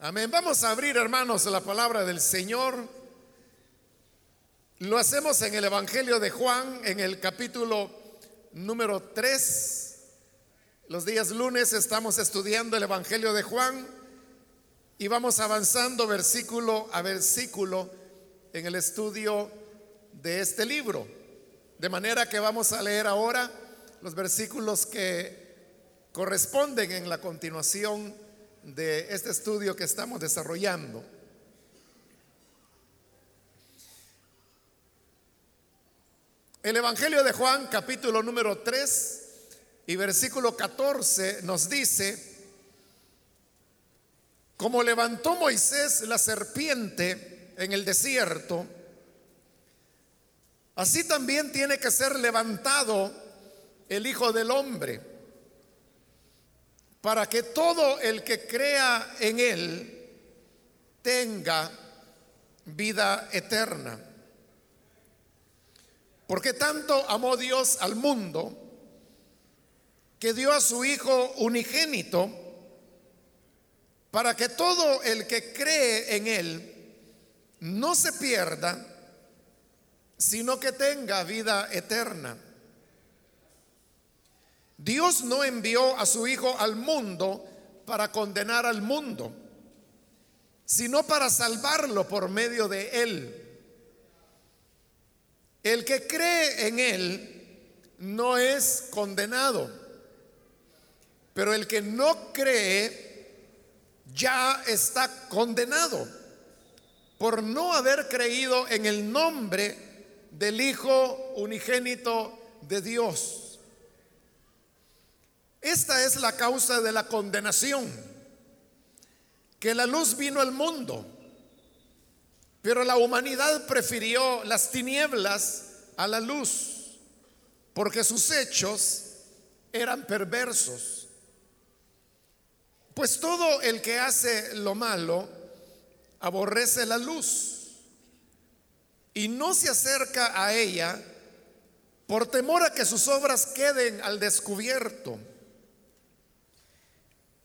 Amén. Vamos a abrir, hermanos, la palabra del Señor. Lo hacemos en el Evangelio de Juan, en el capítulo número 3. Los días lunes estamos estudiando el Evangelio de Juan y vamos avanzando versículo a versículo en el estudio de este libro. De manera que vamos a leer ahora los versículos que corresponden en la continuación de este estudio que estamos desarrollando. El Evangelio de Juan, capítulo número 3 y versículo 14, nos dice, como levantó Moisés la serpiente en el desierto, así también tiene que ser levantado el Hijo del Hombre para que todo el que crea en Él tenga vida eterna. Porque tanto amó Dios al mundo que dio a su Hijo unigénito para que todo el que cree en Él no se pierda, sino que tenga vida eterna. Dios no envió a su Hijo al mundo para condenar al mundo, sino para salvarlo por medio de Él. El que cree en Él no es condenado, pero el que no cree ya está condenado por no haber creído en el nombre del Hijo unigénito de Dios. Esta es la causa de la condenación, que la luz vino al mundo, pero la humanidad prefirió las tinieblas a la luz, porque sus hechos eran perversos. Pues todo el que hace lo malo aborrece la luz y no se acerca a ella por temor a que sus obras queden al descubierto.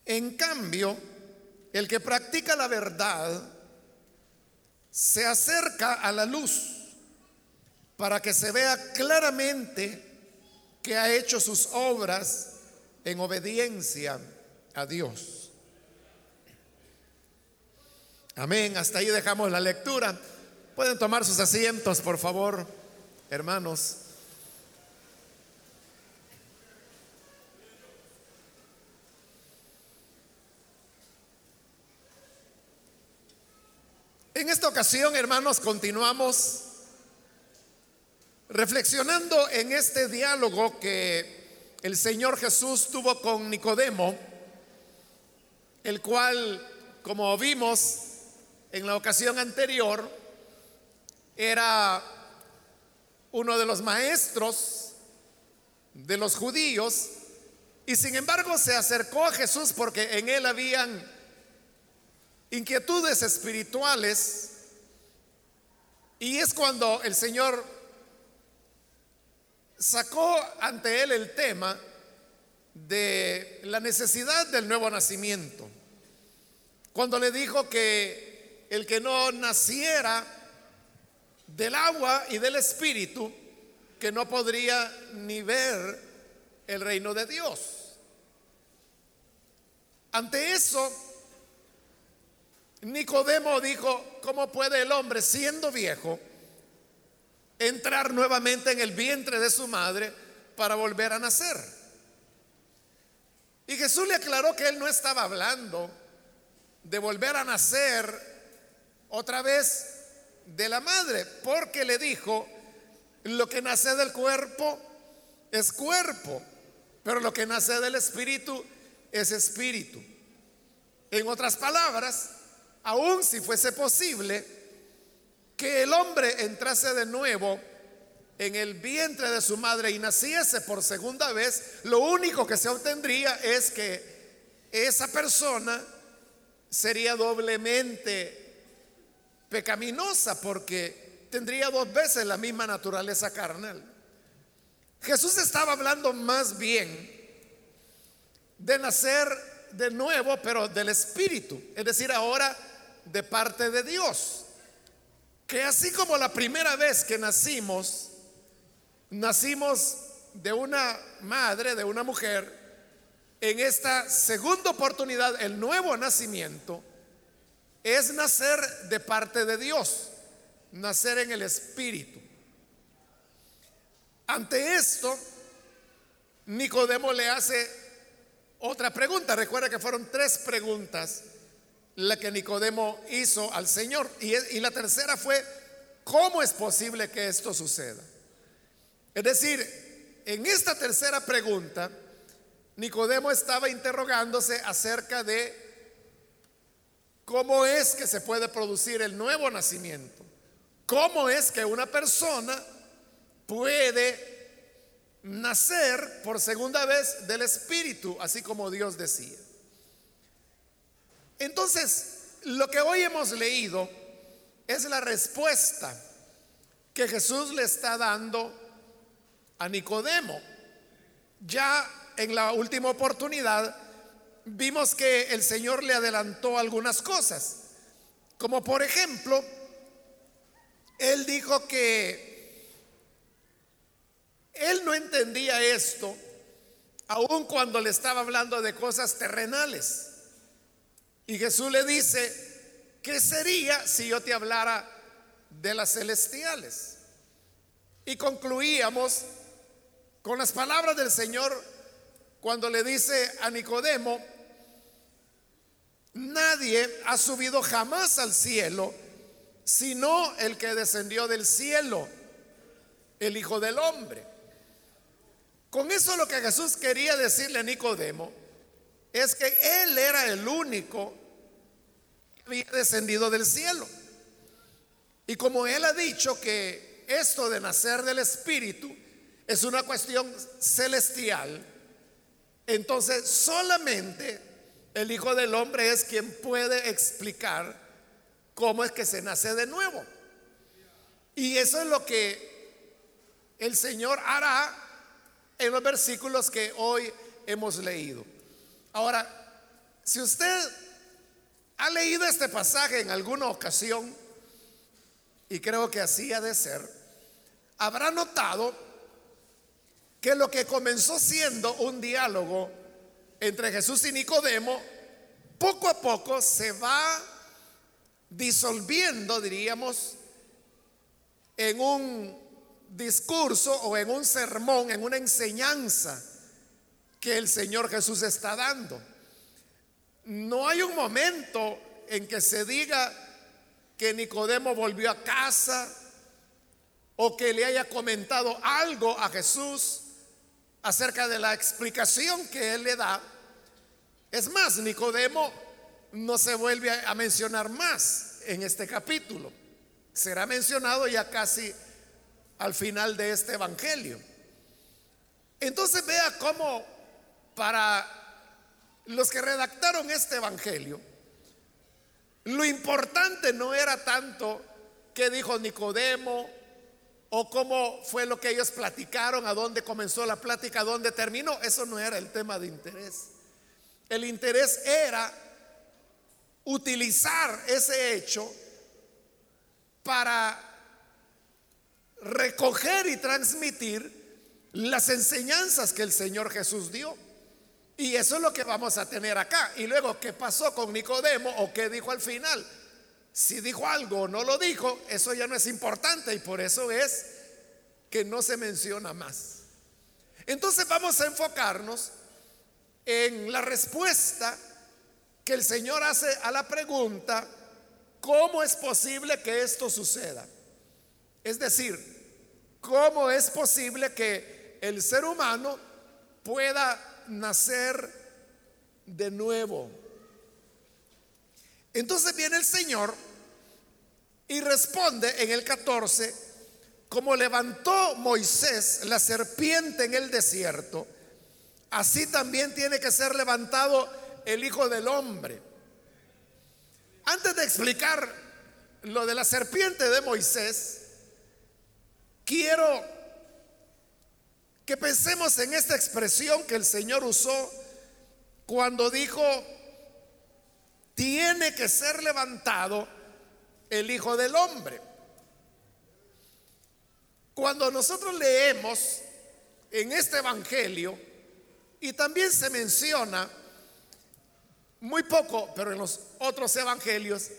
En cambio, el que practica la verdad se acerca a la luz para que se vea claramente que ha hecho sus obras en obediencia a Dios. Amén. Hasta ahí dejamos la lectura. Pueden tomar sus asientos, por favor, hermanos. En esta ocasión, hermanos, continuamos reflexionando en este diálogo que el Señor Jesús tuvo con Nicodemo, el cual, como vimos en la ocasión anterior, era uno de los maestros de los judíos y sin embargo se acercó a Jesús porque en él habían inquietudes espirituales y es cuando el Señor sacó ante él el tema de la necesidad del nuevo nacimiento. Cuando le dijo que el que no naciera del agua y del espíritu, que no podría ni ver el reino de Dios. Ante eso, Nicodemo dijo, ¿cómo puede el hombre siendo viejo entrar nuevamente en el vientre de su madre para volver a nacer? Y Jesús le aclaró que él no estaba hablando de volver a nacer otra vez de la madre, porque le dijo, lo que nace del cuerpo es cuerpo, pero lo que nace del espíritu es espíritu. En otras palabras, aun si fuese posible, que el hombre entrase de nuevo en el vientre de su madre y naciese por segunda vez, lo único que se obtendría es que esa persona sería doblemente pecaminosa porque tendría dos veces la misma naturaleza carnal. Jesús estaba hablando más bien de nacer de nuevo, pero del Espíritu, es decir, ahora de parte de Dios. Que así como la primera vez que nacimos, nacimos de una madre, de una mujer, en esta segunda oportunidad, el nuevo nacimiento, es nacer de parte de Dios, nacer en el Espíritu. Ante esto, Nicodemo le hace otra pregunta. Recuerda que fueron tres preguntas la que Nicodemo hizo al Señor. Y, la tercera fue, ¿cómo es posible que esto suceda? Es decir, en esta tercera pregunta, Nicodemo estaba interrogándose acerca de cómo es que se puede producir el nuevo nacimiento. ¿Cómo es que una persona puede nacer por segunda vez del Espíritu, así como Dios decía? Entonces, lo que hoy hemos leído es la respuesta que Jesús le está dando a Nicodemo. Ya en la última oportunidad vimos que el Señor le adelantó algunas cosas, como por ejemplo, Él dijo que Él no entendía esto, aun cuando le estaba hablando de cosas terrenales. Y Jesús le dice, ¿qué sería si yo te hablara de las celestiales? Y concluíamos con las palabras del Señor cuando le dice a Nicodemo, nadie ha subido jamás al cielo, sino el que descendió del cielo, el Hijo del Hombre. Con eso lo que Jesús quería decirle a Nicodemo es que Él era el único que había descendido del cielo. Y como Él ha dicho que esto de nacer del Espíritu es una cuestión celestial, entonces solamente el Hijo del Hombre es quien puede explicar cómo es que se nace de nuevo. Y eso es lo que el Señor hará en los versículos que hoy hemos leído. Ahora, si usted ha leído este pasaje en alguna ocasión, y creo que así ha de ser, habrá notado que lo que comenzó siendo un diálogo entre Jesús y Nicodemo, poco a poco se va disolviendo, diríamos, en un discurso o en un sermón, en una enseñanza que el Señor Jesús está dando. No hay un momento en que se diga que Nicodemo volvió a casa o que le haya comentado algo a Jesús acerca de la explicación que él le da. Es más, Nicodemo no se vuelve a mencionar más en este capítulo. Será mencionado ya casi al final de este evangelio. Entonces vea cómo para los que redactaron este evangelio, lo importante no era tanto que dijo Nicodemo o cómo fue lo que ellos platicaron, a dónde comenzó la plática, a dónde terminó. Eso no era el tema de interés. El interés era utilizar ese hecho para recoger y transmitir las enseñanzas que el Señor Jesús dio. Y eso es lo que vamos a tener acá. Y luego, ¿qué pasó con Nicodemo o qué dijo al final? Si dijo algo o no lo dijo, eso ya no es importante y por eso es que no se menciona más. Entonces vamos a enfocarnos en la respuesta que el Señor hace a la pregunta, ¿cómo es posible que esto suceda? Es decir, ¿cómo es posible que el ser humano pueda nacer de nuevo? Entonces viene el Señor y responde en el 14, como levantó Moisés la serpiente en el desierto, así también tiene que ser levantado el Hijo del Hombre. Antes de explicar lo de la serpiente de Moisés, quiero que pensemos en esta expresión que el Señor usó cuando dijo, tiene que ser levantado el Hijo del Hombre. Cuando nosotros leemos en este Evangelio, y también se menciona muy poco, pero en los otros Evangelios,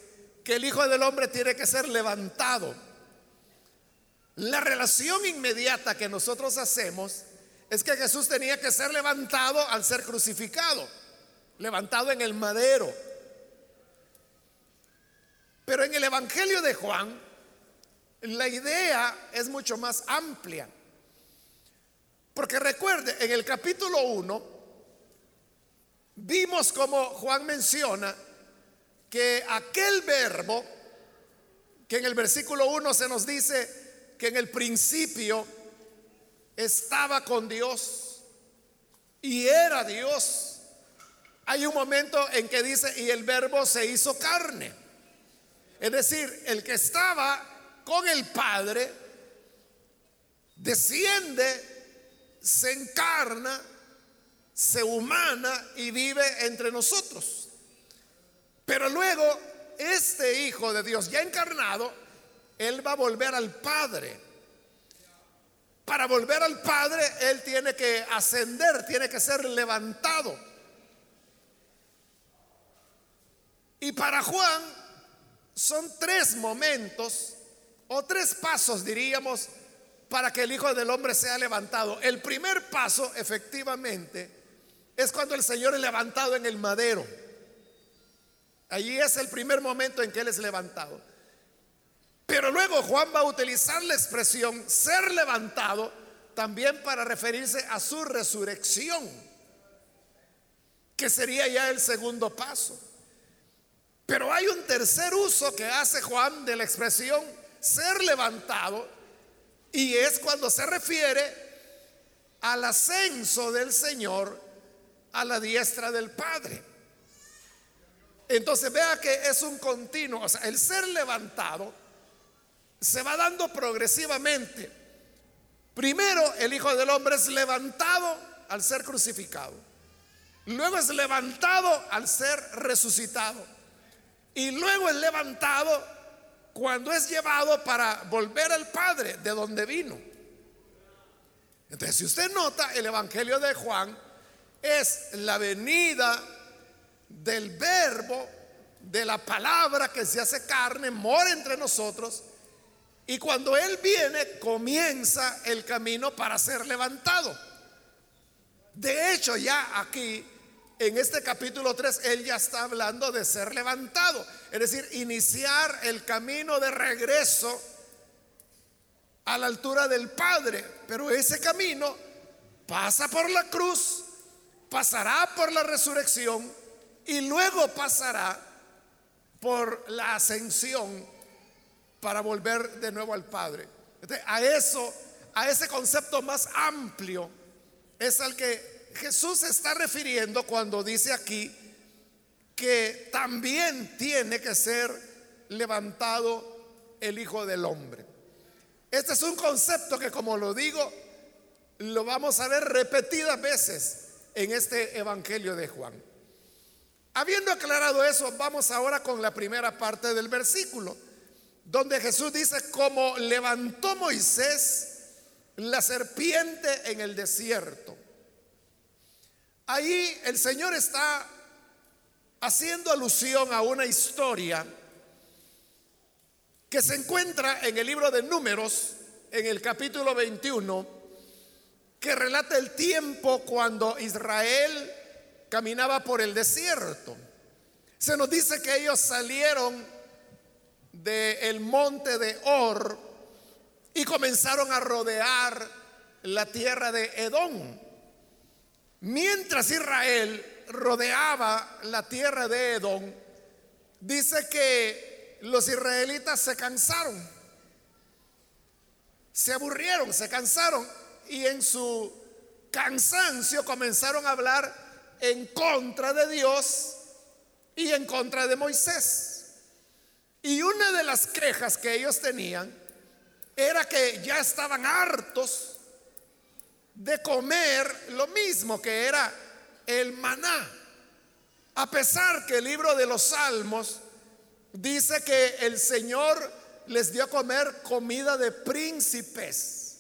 que el Hijo del Hombre tiene que ser levantado. La relación inmediata que nosotros hacemos es que Jesús tenía que ser levantado al ser crucificado, levantado en el madero. Pero en el Evangelio de Juan, la idea es mucho más amplia. Porque recuerde, en el capítulo 1, vimos como Juan menciona que aquel verbo, que en el versículo 1 se nos dice que en el principio estaba con Dios y era Dios. Hay un momento en que dice, y el verbo se hizo carne. Es decir, el que estaba con el Padre, desciende, se encarna, se humana y vive entre nosotros. Pero luego, este Hijo de Dios ya encarnado, Él va a volver al Padre. Para volver al Padre, Él tiene que ascender, tiene que ser levantado. Y para Juan son tres momentos o tres pasos, diríamos, para que el Hijo del Hombre sea levantado. El primer paso, efectivamente, es cuando el Señor es levantado en el madero. Allí es el primer momento en que Él es levantado. Pero luego Juan va a utilizar la expresión ser levantado también para referirse a su resurrección, que sería ya el segundo paso. Pero hay un tercer uso que hace Juan de la expresión ser levantado y es cuando se refiere al ascenso del Señor a la diestra del Padre. Entonces vea que es un continuo, o sea, el ser levantado se va dando progresivamente. Primero el Hijo del Hombre es levantado al ser crucificado. Luego es levantado al ser resucitado. Y luego es levantado cuando es llevado para volver al Padre de donde vino. Entonces, si usted nota, el Evangelio de Juan es la venida del verbo, de la palabra que se hace carne, mora entre nosotros, y cuando Él viene, comienza el camino para ser levantado. De hecho, ya aquí en este capítulo 3 él ya está hablando de ser levantado, es decir, iniciar el camino de regreso a la altura del Padre. Pero ese camino pasa por la cruz, pasará por la resurrección y luego pasará por la ascensión para volver de nuevo al Padre. a eso, a ese concepto más amplio es al que Jesús se está refiriendo cuando dice aquí que también tiene que ser levantado el Hijo del Hombre. Este es un concepto que, como lo digo, lo vamos a ver repetidas veces en este Evangelio de Juan. Habiendo aclarado eso, vamos ahora con la primera parte del versículo, donde Jesús dice, como levantó Moisés la serpiente en el desierto Ahí el Señor está haciendo alusión a una historia que se encuentra en el libro de números, en el capítulo 21, que relata el tiempo cuando Israel caminaba por el desierto. Se nos dice que ellos salieron del monte de Or y comenzaron a rodear la tierra de Edom. Mientras Israel rodeaba la tierra de Edom, dice que los israelitas se cansaron, se aburrieron, se cansaron y en su cansancio comenzaron a hablar en contra de Dios y en contra de Moisés. Y una de las quejas que ellos tenían era que ya estaban hartos de comer lo mismo que era el maná. A pesar que el libro de los Salmos dice que el Señor les dio a comer comida de príncipes.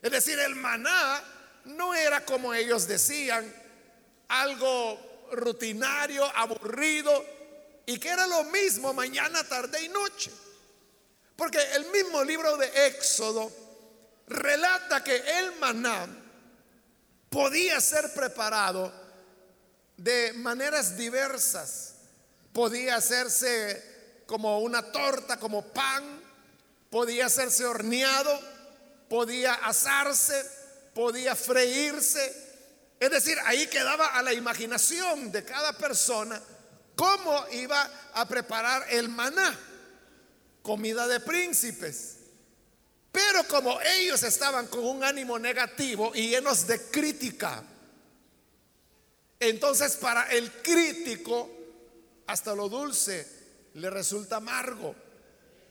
Es decir, el maná no era como ellos decían, algo rutinario, aburrido, y que era lo mismo mañana, tarde y noche. Porque el mismo libro de Éxodo relata que el maná podía ser preparado de maneras diversas. Podía hacerse como una torta, como pan, podía hacerse horneado, podía asarse, podía freírse. Es decir, ahí quedaba a la imaginación de cada persona cómo iba a preparar el maná, comida de príncipes. Pero como ellos estaban con un ánimo negativo y llenos de crítica, entonces para el crítico hasta lo dulce le resulta amargo.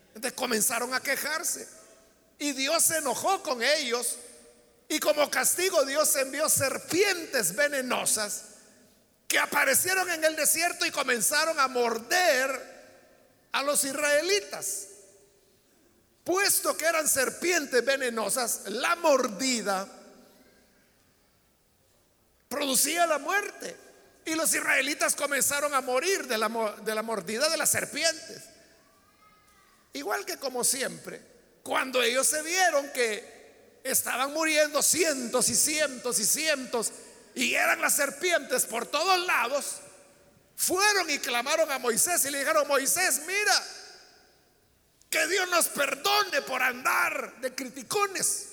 Entonces comenzaron a quejarse y Dios se enojó con ellos y como castigo Dios envió serpientes venenosas que aparecieron en el desierto y comenzaron a morder a los israelitas. Puesto que eran serpientes venenosas, la mordida producía la muerte. Y los israelitas comenzaron a morir de la, de la mordida de las serpientes. Igual que como siempre, cuando ellos se vieron que estaban muriendo cientos y cientos y cientos y eran las serpientes por todos lados, fueron y clamaron a Moisés y le dijeron, Moisés, mira, que Dios nos perdone por andar de criticones.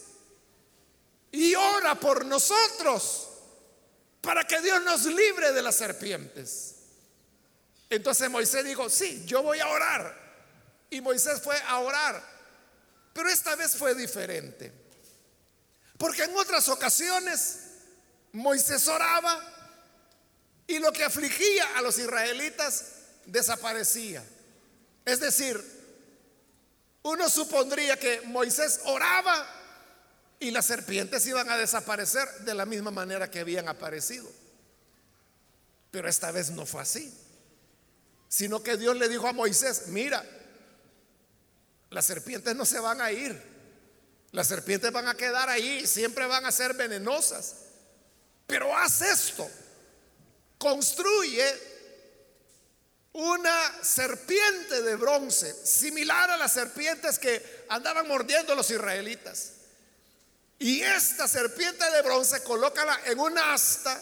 Y ora por nosotros para que Dios nos libre de las serpientes. Entonces Moisés dijo, sí, yo voy a orar. Y Moisés fue a orar. Pero esta vez fue diferente. Porque en otras ocasiones Moisés oraba y lo que afligía a los israelitas desaparecía. Es decir, uno supondría que Moisés oraba y las serpientes iban a desaparecer de la misma manera que habían aparecido. Pero esta vez no fue así, sino que Dios le dijo a Moisés, mira, las serpientes no se van a ir, las serpientes van a quedar ahí, siempre van a ser venenosas, pero haz esto, construye una serpiente de bronce, similar a las serpientes que andaban mordiendo los israelitas. Y esta serpiente de bronce, colócala en una asta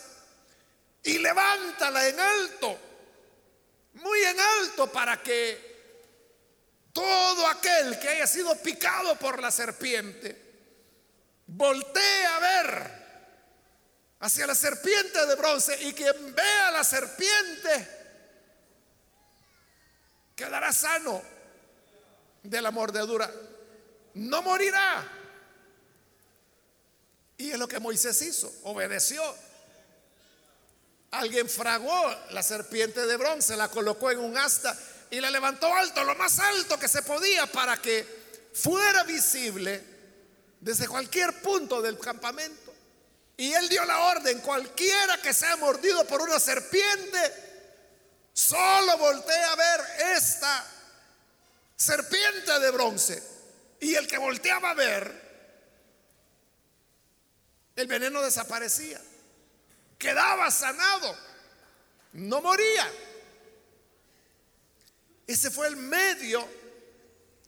y levántala en alto, muy en alto, para que todo aquel que haya sido picado por la serpiente voltee a ver hacia la serpiente de bronce y quien vea la serpiente quedará sano de la mordedura, no morirá. Y es lo que Moisés hizo, obedeció. Alguien fragó la serpiente de bronce, la colocó en un asta y la levantó alto, lo más alto que se podía, para que fuera visible desde cualquier punto del campamento. Y él dio la orden, cualquiera que sea mordido por una serpiente, Solo voltea a ver esta serpiente de bronce. Y el que volteaba a ver, el veneno desaparecía. Quedaba sanado. No moría. Ese fue el medio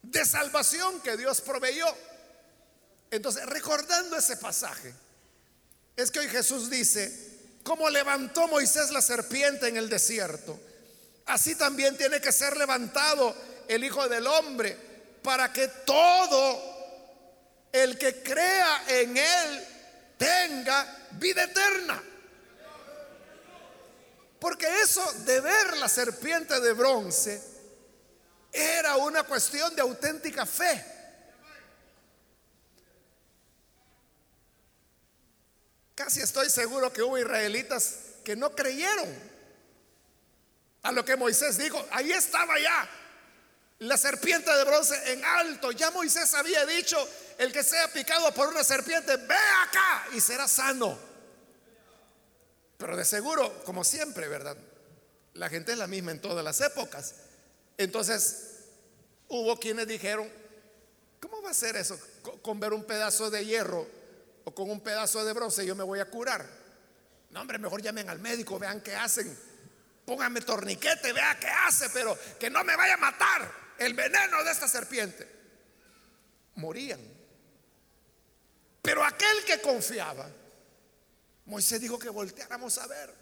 de salvación que Dios proveyó. Entonces, recordando ese pasaje, es que hoy Jesús dice, como levantó Moisés la serpiente en el desierto, así también tiene que ser levantado el Hijo del Hombre para que todo el que crea en Él tenga vida eterna. Porque eso de ver la serpiente de bronce era una cuestión de auténtica fe. Casi estoy seguro que hubo israelitas que no creyeron a lo que Moisés dijo. Ahí estaba ya la serpiente de bronce en alto. Ya Moisés había dicho, el que sea picado por una serpiente, ve acá y será sano. Pero de seguro, como siempre, ¿verdad? La gente es la misma en todas las épocas. Entonces, hubo quienes dijeron, ¿cómo va a ser eso? Con ver un pedazo de hierro o con un pedazo de bronce yo me voy a curar. No, hombre, mejor llamen al médico, vean qué hacen. Pónganme torniquete, vea qué hace, pero que no me vaya a matar el veneno de esta serpiente. Morían. Pero aquel que confiaba, Moisés dijo que volteáramos a ver.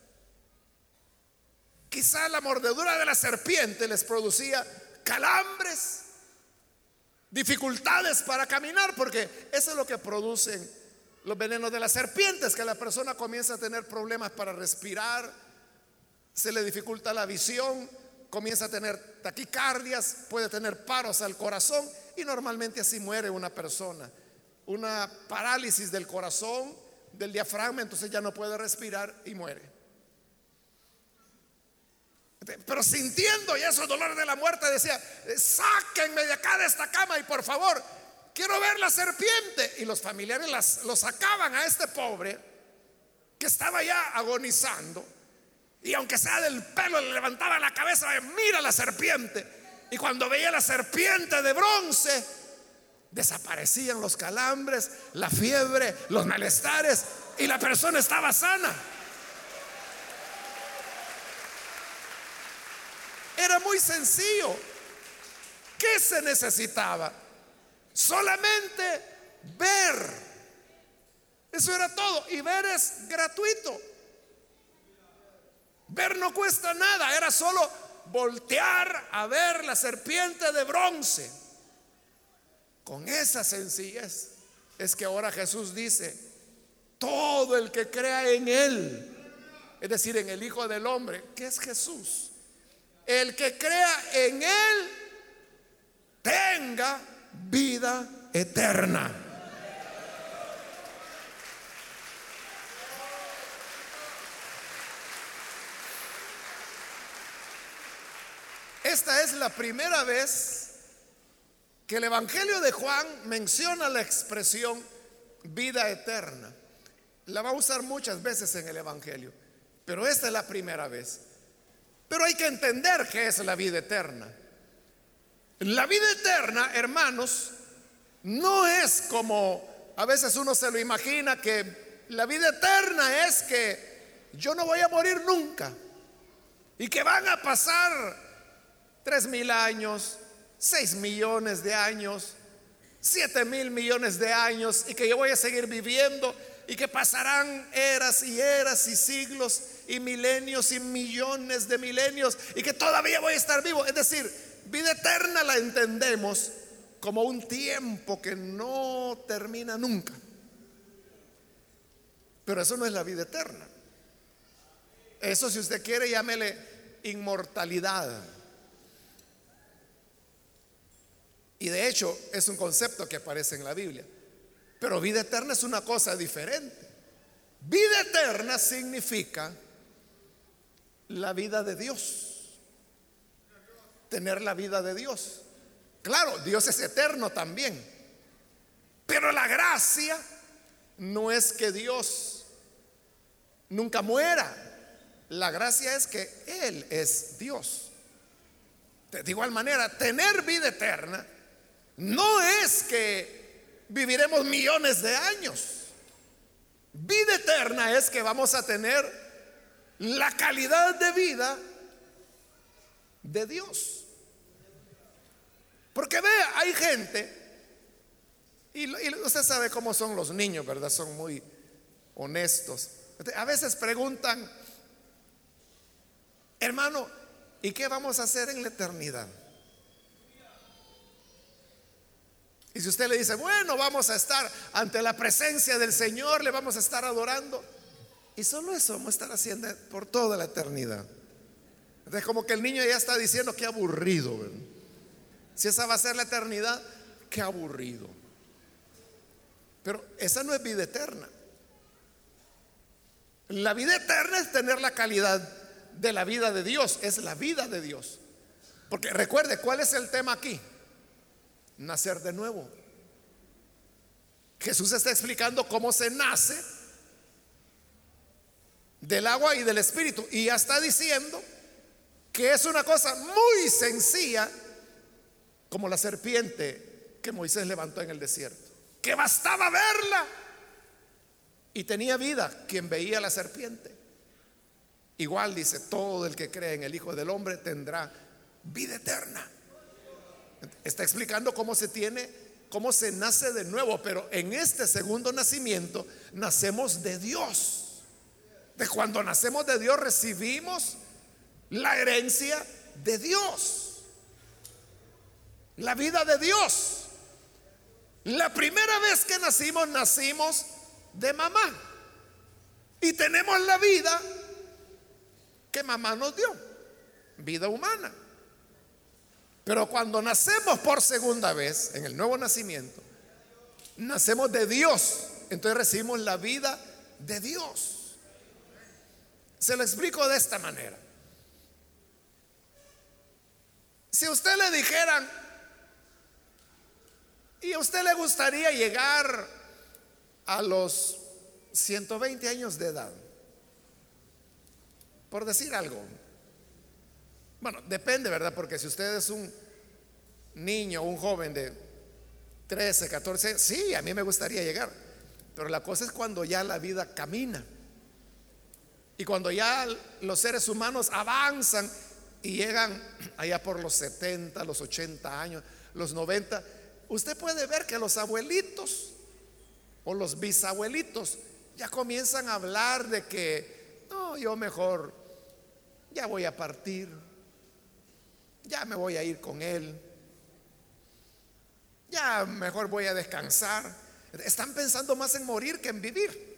Quizá la mordedura de la serpiente les producía calambres, dificultades para caminar, porque eso es lo que producen los venenos de las serpientes, que la persona comienza a tener problemas para respirar, se le dificulta la visión, comienza a tener taquicardias, puede tener paros al corazón y normalmente así muere una persona. Una parálisis del corazón, del diafragma, entonces ya no puede respirar y muere. Pero sintiendo ya esos dolores de la muerte decía, sáquenme de acá de esta cama y por favor, quiero ver la serpiente. Y los familiares las, lo sacaban a este pobre que estaba ya agonizando. Y aunque sea del pelo, le levantaban la cabeza, mira la serpiente. Y cuando veía la serpiente de bronce, desaparecían los calambres, la fiebre, los malestares y la persona estaba sana. Era muy sencillo. ¿Qué se necesitaba? Solamente ver. Eso era todo. Y ver es gratuito. Ver no cuesta nada. Era solo voltear a ver la serpiente de bronce. Con esa sencillez es que ahora Jesús dice, todo el que crea en Él, es decir, en el Hijo del Hombre, que es Jesús, el que crea en Él tenga vida eterna. Esta es la primera vez que el Evangelio de Juan menciona la expresión vida eterna. La va a usar muchas veces en el Evangelio, pero esta es la primera vez. Pero hay que entender qué es la vida eterna. La vida eterna, hermanos, no es como a veces uno se lo imagina que la vida eterna es que yo no voy a morir nunca y que van a pasar tres mil años, seis millones de años, siete mil millones de años y que yo voy a seguir viviendo y que pasarán eras y eras y siglos y milenios y millones de milenios y que todavía voy a estar vivo. Es decir, vida eterna la entendemos como un tiempo que no termina nunca. Pero eso no es la vida eterna. Eso si usted quiere llámele inmortalidad. Y de hecho es un concepto que aparece en la Biblia. Pero vida eterna es una cosa diferente. Vida eterna significa la vida de Dios. Tener la vida de Dios. Claro, Dios es eterno también. Pero la gracia no es que Dios nunca muera. La gracia es que Él es Dios. De igual manera, tener vida eterna no es que viviremos millones de años. Vida eterna es que vamos a tener la calidad de vida de Dios. Porque vea, hay gente, y, usted sabe cómo son los niños, ¿verdad? Son muy honestos. A veces preguntan, hermano, ¿y qué vamos a hacer en la eternidad? Y si usted le dice, bueno, vamos a estar ante la presencia del Señor, le vamos a estar adorando. Y solo eso vamos a estar haciendo por toda la eternidad. Es como que el niño ya está diciendo que aburrido. Si esa va a ser la eternidad, qué aburrido. Pero esa no es vida eterna. La vida eterna es tener la calidad de la vida de Dios, es la vida de Dios. Porque recuerde, ¿cuál es el tema aquí? nacer de nuevo. Jesús está explicando cómo se nace del agua y del espíritu. Y ya está diciendo que es una cosa muy sencilla, como la serpiente que Moisés levantó en el desierto, que bastaba verla y tenía vida quien veía la serpiente. Igual dice, todo el que cree en el Hijo del Hombre tendrá vida eterna. Está explicando cómo se tiene, cómo se nace de nuevo, pero en este segundo nacimiento nacemos de Dios. De cuando nacemos de Dios recibimos la herencia de Dios. La vida de Dios. La primera vez que nacimos, nacimos de mamá. Y tenemos la vida que mamá nos dio, vida humana. Pero cuando nacemos por segunda vez, en el nuevo nacimiento, nacemos de Dios. Entonces recibimos la vida de Dios. Se lo explico de esta manera. Si usted le dijeran, y a usted le gustaría llegar a los 120 años de edad, por decir algo, bueno, depende, ¿verdad? Porque si usted es un niño, un joven de 13, 14, sí, a mí me gustaría llegar. Pero la cosa es cuando ya la vida camina. Y cuando ya los seres humanos avanzan y llegan allá por los 70, los 80 años, los 90, usted puede ver que los abuelitos o los bisabuelitos ya comienzan a hablar de que, no, yo mejor ya voy a partir ya me voy a ir con él, ya mejor voy a descansar. Están pensando más en morir que en vivir.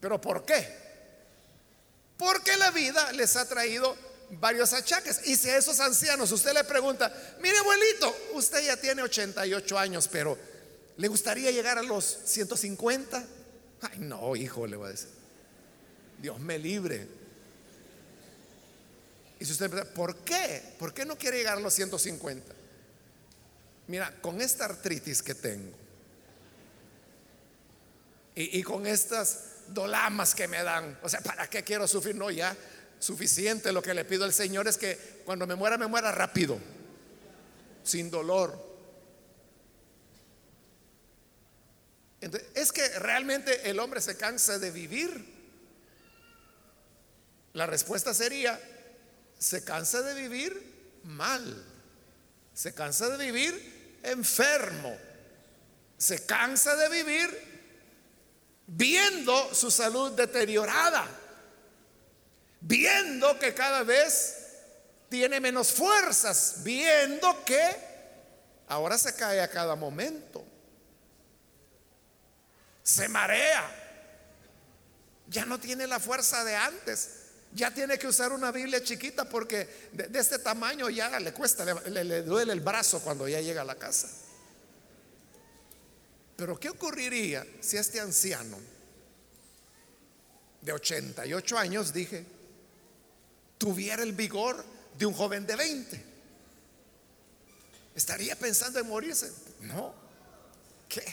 ¿Pero por qué? Porque la vida les ha traído varios achaques. Y si a esos ancianos usted le pregunta, mire abuelito, usted ya tiene 88 años, pero ¿le gustaría llegar a los 150? Ay, no, hijo, le voy a decir. Dios me libre. Y si usted pregunta, ¿por qué? ¿Por qué no quiere llegar a los 150? Mira, con esta artritis que tengo y, con estas dolamas que me dan, o sea, ¿para qué quiero sufrir? No, ya suficiente. Lo que le pido al Señor es que cuando me muera, me muera rápido, sin dolor. Entonces, es que realmente el hombre se cansa de vivir. La respuesta sería, se cansa de vivir mal, se cansa de vivir enfermo, se cansa de vivir viendo su salud deteriorada, viendo que cada vez tiene menos fuerzas, viendo que ahora se cae a cada momento, se marea, ya no tiene la fuerza de antes. Ya tiene que usar una Biblia chiquita porque de, este tamaño ya le cuesta, le, le duele el brazo cuando ya llega a la casa. Pero ¿qué ocurriría si este anciano de 88 años, dije, tuviera el vigor de un joven de 20? ¿Estaría pensando en morirse? No. ¿Qué?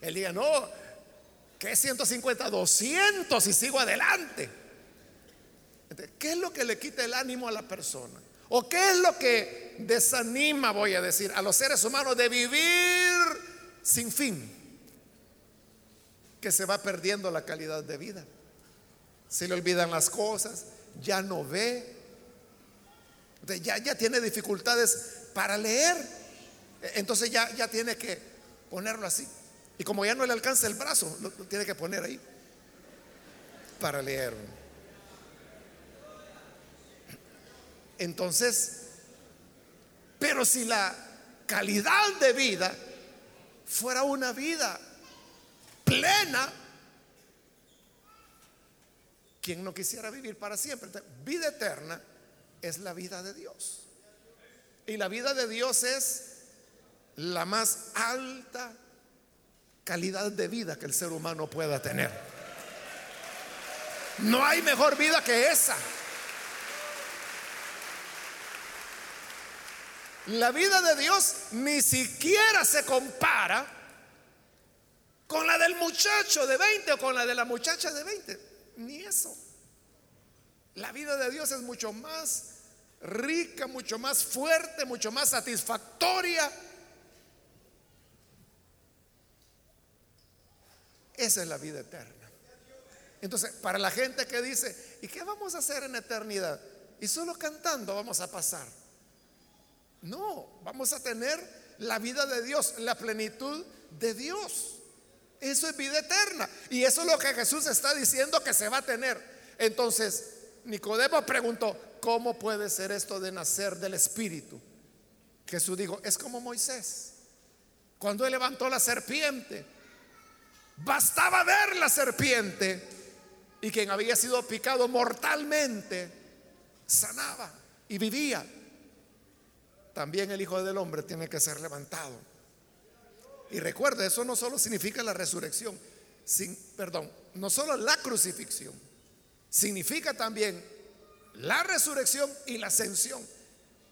Él diga, no, ¿Qué 150? 200 y sigo adelante. ¿Qué es lo que le quita el ánimo a la persona? ¿O qué es lo que desanima, voy a decir, a los seres humanos de vivir sin fin? Que se va perdiendo la calidad de vida. Se le olvidan las cosas, ya no ve, ya, ya tiene dificultades para leer. Entonces ya, ya tiene que ponerlo así. Y como ya no le alcanza el brazo, lo, tiene que poner ahí para leer. Entonces, pero si la calidad de vida fuera una vida plena, ¿quién no quisiera vivir para siempre? vida eterna es la vida de Dios. Y la vida de Dios es la más alta calidad de vida que el ser humano pueda tener. No hay mejor vida que esa. La vida de Dios ni siquiera se compara con la del muchacho de 20 o con la de la muchacha de 20. Ni eso. La vida de Dios es mucho más rica, mucho más fuerte, mucho más satisfactoria. Esa es la vida eterna. Entonces, para la gente que dice, ¿y qué vamos a hacer en eternidad? Y solo cantando vamos a pasar. No, vamos a tener la vida de Dios, la plenitud de Dios. Eso es vida eterna. Y eso es lo que Jesús está diciendo que se va a tener. Entonces, Nicodemo preguntó, ¿cómo puede ser esto de nacer del Espíritu? Jesús dijo, es como Moisés. Cuando él levantó la serpiente, bastaba ver la serpiente y quien había sido picado mortalmente sanaba y vivía. También el Hijo del Hombre tiene que ser levantado. Y recuerde, eso no solo significa la resurrección, sin, perdón, no solo la crucifixión, significa también la resurrección y la ascensión.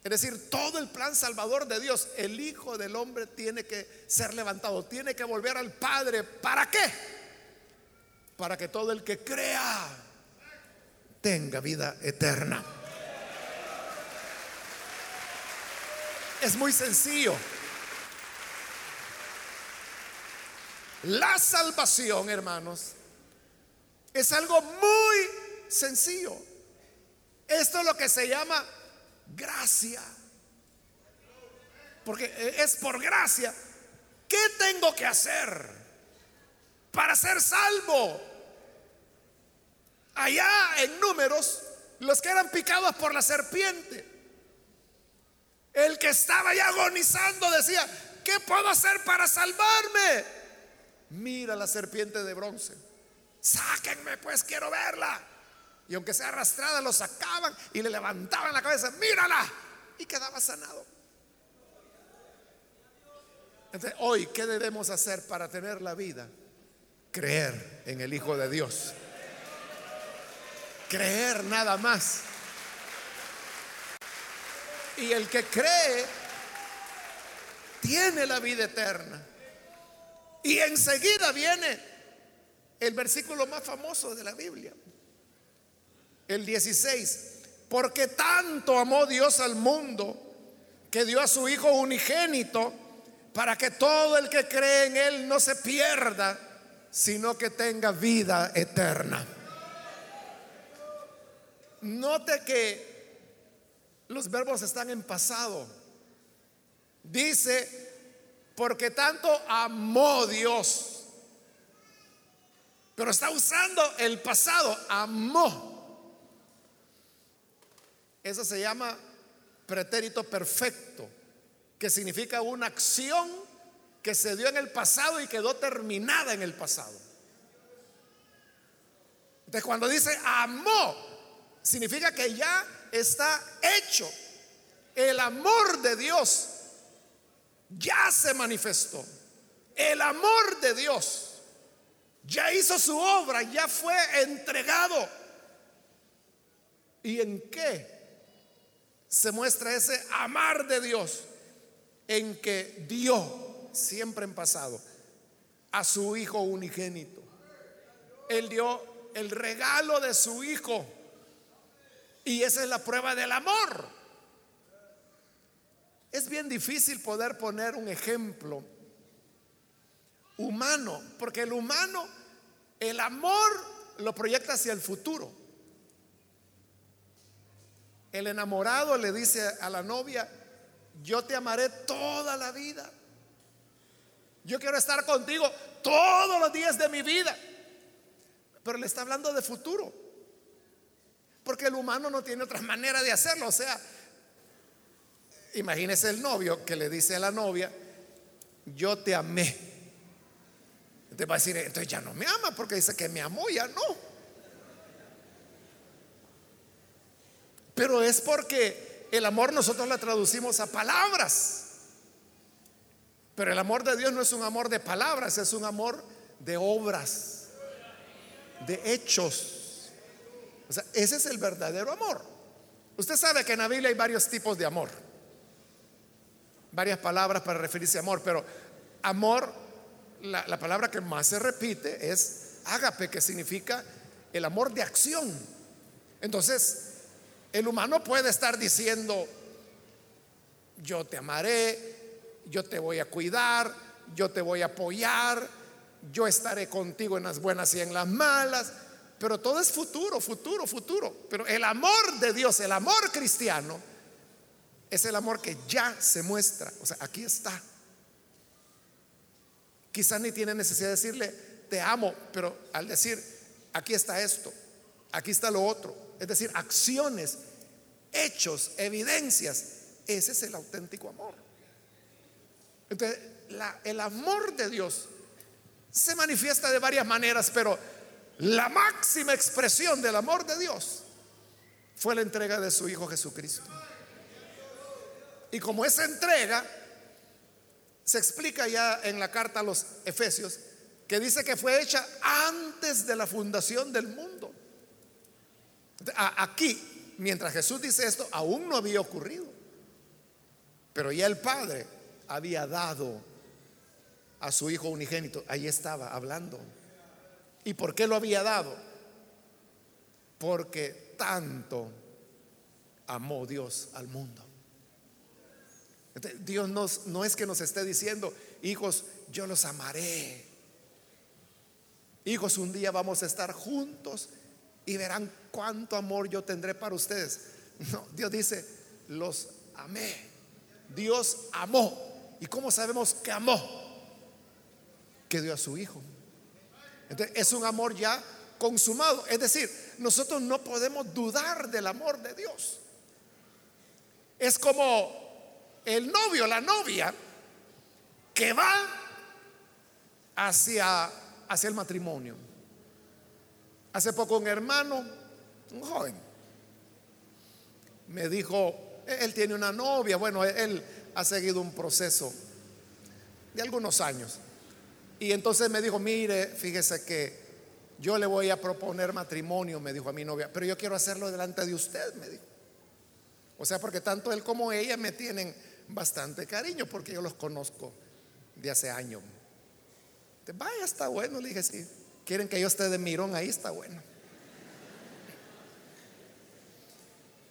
Es decir, todo el plan salvador de Dios, el Hijo del Hombre tiene que ser levantado, tiene que volver al Padre. ¿Para qué? Para que todo el que crea tenga vida eterna. Es muy sencillo. La salvación, hermanos, es algo muy sencillo. Esto es lo que se llama gracia. Porque es por gracia. ¿Qué tengo que hacer para ser salvo? Allá en números, los que eran picados por la serpiente, el que estaba ya agonizando decía, ¿qué puedo hacer para salvarme? Mira la serpiente de bronce. Sáquenme, pues quiero verla. Y aunque sea arrastrada, lo sacaban y le levantaban la cabeza, mírala. Y quedaba sanado. Entonces, hoy, ¿qué debemos hacer para tener la vida? Creer en el Hijo de Dios. Creer nada más. Y el que cree tiene la vida eterna. Y enseguida viene el versículo más famoso de la Biblia el 16, porque tanto amó Dios al mundo que dio a su Hijo unigénito para que todo el que cree en Él no se pierda, sino que tenga vida eterna. Note que los verbos están en pasado. Dice, porque tanto amó Dios. Pero está usando el pasado, amó. Eso se llama pretérito perfecto, que significa una acción que se dio en el pasado y quedó terminada en el pasado. Entonces cuando dice amó, significa que ya está hecho. El amor de Dios ya se manifestó. El amor de Dios ya hizo su obra, ya fue entregado. ¿Y en qué? se muestra ese amar de Dios en que dio siempre en pasado a su Hijo unigénito. Él dio el regalo de su Hijo y esa es la prueba del amor. Es bien difícil poder poner un ejemplo humano, porque el humano, el amor lo proyecta hacia el futuro. El enamorado le dice a la novia, yo te amaré toda la vida. Yo quiero estar contigo todos los días de mi vida. Pero le está hablando de futuro. Porque el humano no tiene otra manera de hacerlo. O sea, imagínese el novio que le dice a la novia, yo te amé. Te va a decir, entonces ya no me ama porque dice que me amó, ya no. Pero es porque el amor nosotros la traducimos a palabras. Pero el amor de Dios no es un amor de palabras, es un amor de obras, de hechos. O sea, ese es el verdadero amor. Usted sabe que en la Biblia hay varios tipos de amor. Varias palabras para referirse a amor, pero amor, la, la palabra que más se repite es ágape, que significa el amor de acción Entonces, el humano puede estar diciendo, yo te amaré, yo te voy a cuidar, yo te voy a apoyar, yo estaré contigo en las buenas y en las malas, pero todo es futuro, futuro, futuro. Pero el amor de Dios, el amor cristiano, es el amor que ya se muestra. O sea, aquí está. Quizás ni tiene necesidad de decirle, te amo, pero al decir, aquí está esto, aquí está lo otro, es decir, acciones, hechos, evidencias, ese es el auténtico amor. Entonces, el amor de Dios se manifiesta de varias maneras, pero la máxima expresión del amor de Dios fue la entrega de su Hijo Jesucristo. Y como esa entrega se explica ya en la carta a los Efesios, que dice que fue hecha antes de la fundación del mundo. Aquí, mientras Jesús dice esto, aún no había ocurrido. Pero ya el Padre había dado a su Hijo unigénito. Ahí estaba hablando. ¿Y por qué lo había dado? Porque tanto amó Dios al mundo. Dios no es que nos esté diciendo, hijos, yo los amaré. Hijos, un día vamos a estar juntos y verán cuánto amor yo tendré para ustedes. No, Dios dice, los amé. Dios amó. ¿Y cómo sabemos que amó? Que dio a su Hijo. Entonces, es un amor ya consumado. Es decir, nosotros no podemos dudar del amor de Dios. Es como el novio, la novia, que va hacia, hacia el matrimonio. Hace poco un hermano, un joven, me dijo, él tiene una novia, bueno, él ha seguido un proceso de algunos años. Y entonces me dijo, mire, fíjese que yo le voy a proponer matrimonio, me dijo a mi novia, pero yo quiero hacerlo delante de usted, me dijo. O sea, porque tanto él como ella me tienen bastante cariño porque yo los conozco de hace años. Vaya, está bueno, le dije, sí. Quieren que yo esté de mirón ahí, está bueno.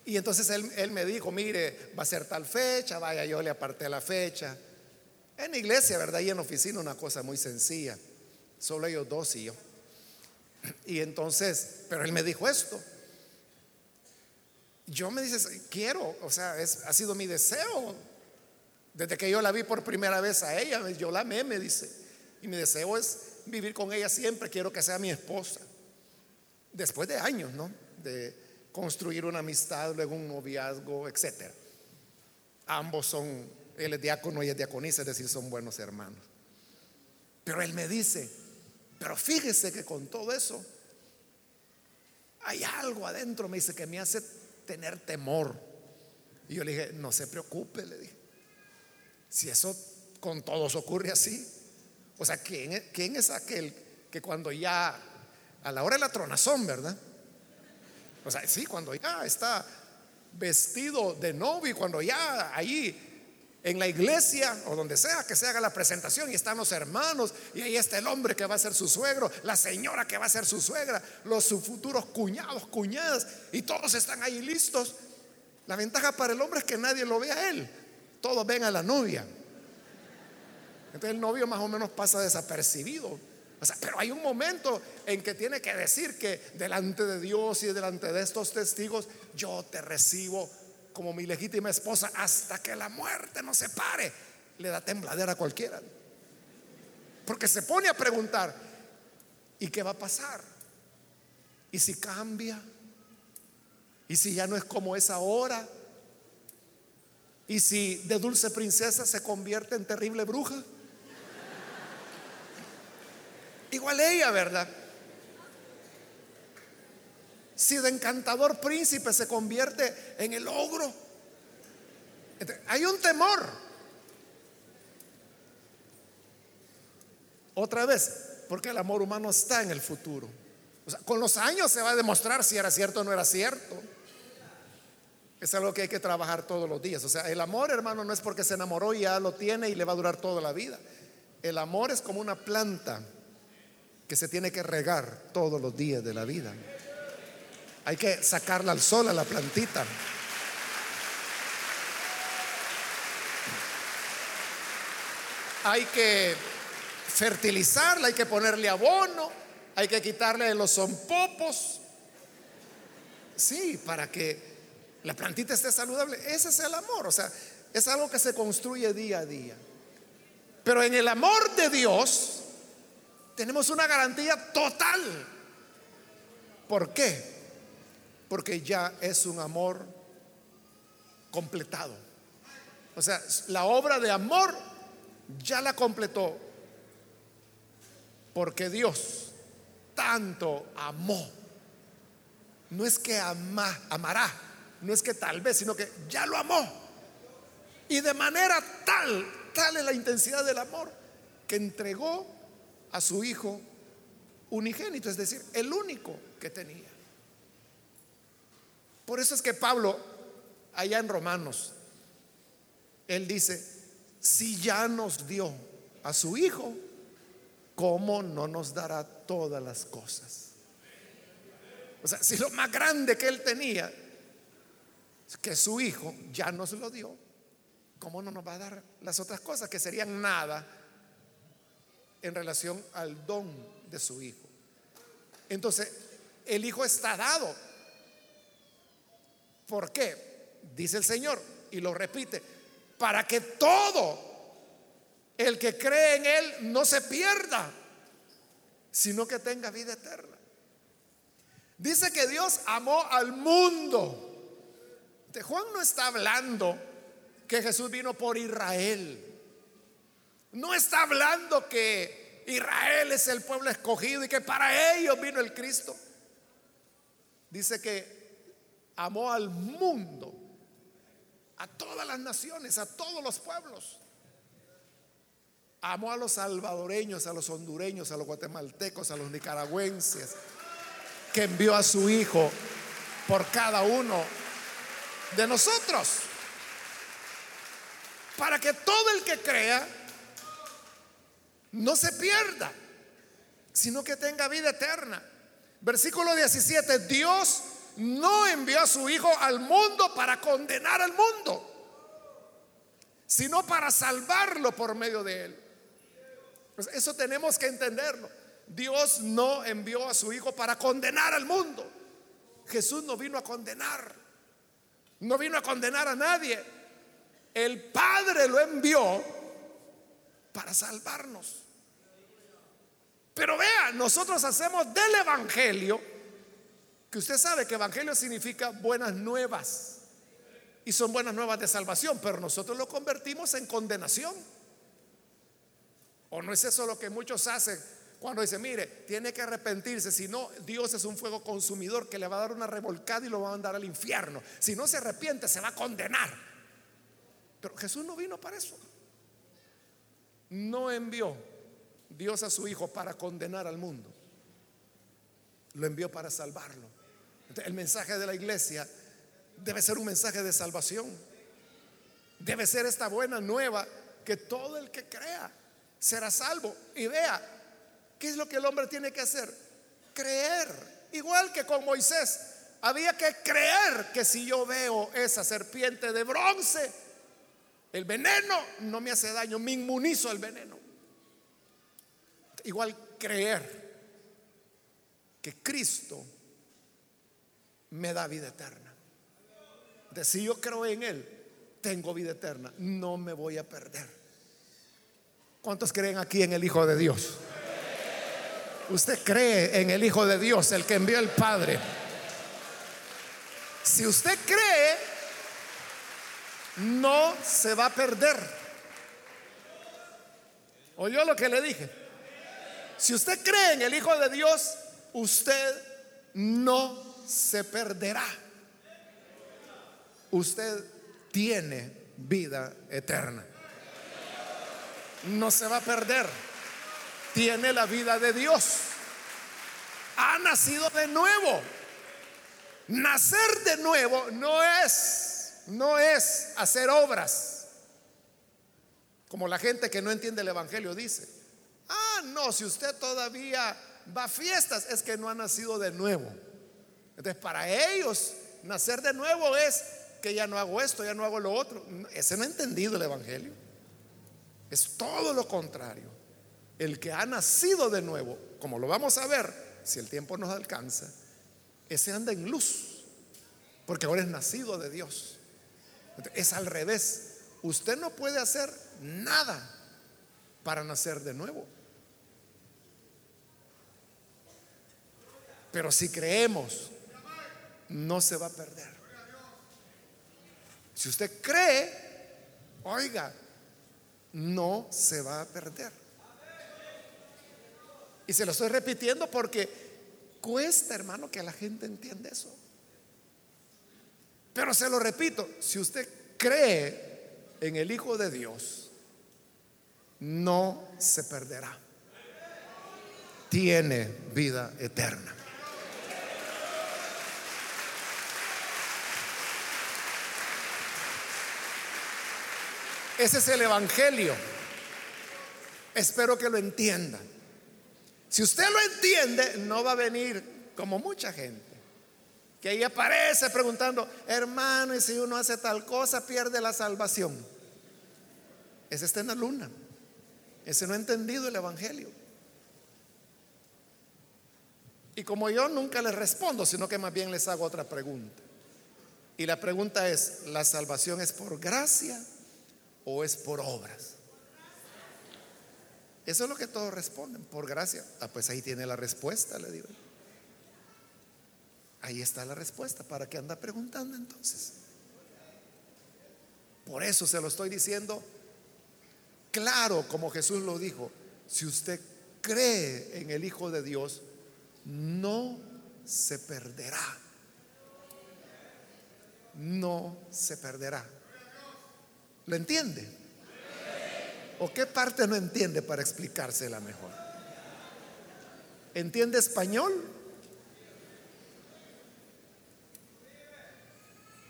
Y entonces él, él, me dijo, mire, va a ser tal fecha, vaya, yo le aparté la fecha. En iglesia, ¿verdad? Y en oficina una cosa muy sencilla. Solo ellos dos y yo. Y entonces, pero él me dijo esto. Yo me dice, quiero, o sea, ha sido mi deseo desde que yo la vi por primera vez a ella, yo la amé, me dice. Y mi deseo es vivir con ella siempre, quiero que sea mi esposa. Después de años, ¿no? De construir una amistad, luego un noviazgo, etc. Ambos son, él es diácono y es diaconisa, es decir, son buenos hermanos. Pero él me dice, pero fíjese que con todo eso hay algo adentro, me dice, que me hace tener temor. Y yo le dije, no se preocupe, le dije. Si eso con todos ocurre así. O sea, ¿quién, ¿quién es aquel que cuando ya, a la hora de la tronazón, ¿verdad? O sea, sí, cuando ya está vestido de novio cuando ya ahí en la iglesia o donde sea que se haga la presentación y están los hermanos y ahí está el hombre que va a ser su suegro, la señora que va a ser su suegra, los futuros cuñados, cuñadas y todos están ahí listos. La ventaja para el hombre es que nadie lo vea a él todos ven a la novia. Entonces el novio más o menos pasa desapercibido. Pero hay un momento en que tiene que decir que delante de Dios y delante de estos testigos, yo te recibo como mi legítima esposa hasta que la muerte nos separe. Le da tembladera a cualquiera. Porque se pone a preguntar, ¿y qué va a pasar? ¿Y si cambia? ¿Y si ya no es como es ahora? ¿Y si de dulce princesa se convierte en terrible bruja? Igual ella, ¿verdad? Si de encantador príncipe se convierte en el ogro. Hay un temor. Otra vez, porque el amor humano está en el futuro. O sea, con los años se va a demostrar si era cierto o no era cierto. Es algo que hay que trabajar todos los días. O sea, el amor, hermano, no es porque se enamoró y ya lo tiene y le va a durar toda la vida. El amor es como una planta que se tiene que regar todos los días de la vida. Hay que sacarla al sol a la plantita. Hay que fertilizarla, hay que ponerle abono, hay que quitarle los zompopos. Sí, para que la plantita esté saludable. Ese es el amor, o sea, es algo que se construye día a día. Pero en el amor de Dios tenemos una garantía total. ¿Por qué? Porque ya es un amor completado. O sea, la obra de amor ya la completó. Porque Dios tanto amó. No es que ama, amará, no es que tal vez, sino que ya lo amó. Y de manera tal, tal es la intensidad del amor, que entregó a su hijo unigénito, es decir, el único que tenía. Por eso es que Pablo, allá en Romanos, él dice, si ya nos dio a su hijo, ¿cómo no nos dará todas las cosas? O sea, si lo más grande que él tenía, que su hijo ya nos lo dio, ¿cómo no nos va a dar las otras cosas que serían nada en relación al don de su hijo? Entonces, el hijo está dado. ¿Por qué? Dice el Señor y lo repite, para que todo el que cree en Él no se pierda, sino que tenga vida eterna. Dice que Dios amó al mundo. Juan no está hablando que Jesús vino por Israel. No está hablando que Israel es el pueblo escogido y que para ellos vino el Cristo. Dice que amó al mundo, a todas las naciones, a todos los pueblos. Amó a los salvadoreños, a los hondureños, a los guatemaltecos, a los nicaragüenses, que envió a su Hijo por cada uno de nosotros. Para que todo el que crea no se pierda, sino que tenga vida eterna. Versículo 17, Dios no envió a su Hijo al mundo para condenar al mundo, sino para salvarlo por medio de él. Pues eso tenemos que entenderlo. Dios no envió a su Hijo para condenar al mundo. Jesús no vino a condenar. No vino a condenar a nadie. El Padre lo envió para salvarnos. Pero vea, nosotros hacemos del Evangelio, que usted sabe que Evangelio significa buenas nuevas. Y son buenas nuevas de salvación, pero nosotros lo convertimos en condenación. ¿O no es eso lo que muchos hacen cuando dicen, mire, tiene que arrepentirse, si no, Dios es un fuego consumidor que le va a dar una revolcada y lo va a mandar al infierno. Si no se arrepiente, se va a condenar. Pero Jesús no vino para eso. No envió Dios a su Hijo para condenar al mundo. Lo envió para salvarlo. el mensaje de la iglesia debe ser un mensaje de salvación. Debe ser esta buena nueva que todo el que crea será salvo. Y vea, ¿Qué es lo que el hombre tiene que hacer? Creer. Igual que con Moisés. Había que creer que si yo veo esa serpiente de bronce, el veneno no me hace daño, me inmunizo al veneno. Igual creer que Cristo me da vida eterna. De si yo creo en Él, tengo vida eterna, no me voy a perder. ¿Cuántos creen aquí en el Hijo de Dios? Usted cree en el Hijo de Dios, el que envió el Padre. Si usted cree, no se va a perder. ¿Oyó lo que le dije? Si usted cree en el Hijo de Dios, usted no se perderá. Usted tiene vida eterna. No se va a perder tiene la vida de Dios. Ha nacido de nuevo. Nacer de nuevo no es, no es hacer obras. Como la gente que no entiende el Evangelio dice. Ah, no, si usted todavía va a fiestas, es que no ha nacido de nuevo. Entonces, para ellos, nacer de nuevo es que ya no hago esto, ya no hago lo otro. Ese no ha entendido el Evangelio. Es todo lo contrario. El que ha nacido de nuevo, como lo vamos a ver, si el tiempo nos alcanza, ese anda en luz, porque ahora es nacido de Dios. Es al revés. Usted no puede hacer nada para nacer de nuevo. Pero si creemos, no se va a perder. Si usted cree, oiga, no se va a perder. Y se lo estoy repitiendo porque cuesta, hermano, que la gente entienda eso. Pero se lo repito, si usted cree en el Hijo de Dios, no se perderá. Tiene vida eterna. Ese es el Evangelio. Espero que lo entiendan. Si usted lo entiende, no va a venir como mucha gente. Que ahí aparece preguntando, hermano, y si uno hace tal cosa, pierde la salvación. Ese está en la luna. Ese no ha entendido el Evangelio. Y como yo nunca les respondo, sino que más bien les hago otra pregunta. Y la pregunta es, ¿la salvación es por gracia? o es por obras? Eso es lo que todos responden, por gracia. Ah, pues ahí tiene la respuesta, le digo. Ahí está la respuesta. ¿Para qué anda preguntando entonces? Por eso se lo estoy diciendo claro, como Jesús lo dijo. Si usted cree en el Hijo de Dios, no se perderá. No se perderá. ¿Lo entiende? ¿O qué parte no entiende para explicársela mejor? ¿Entiende español?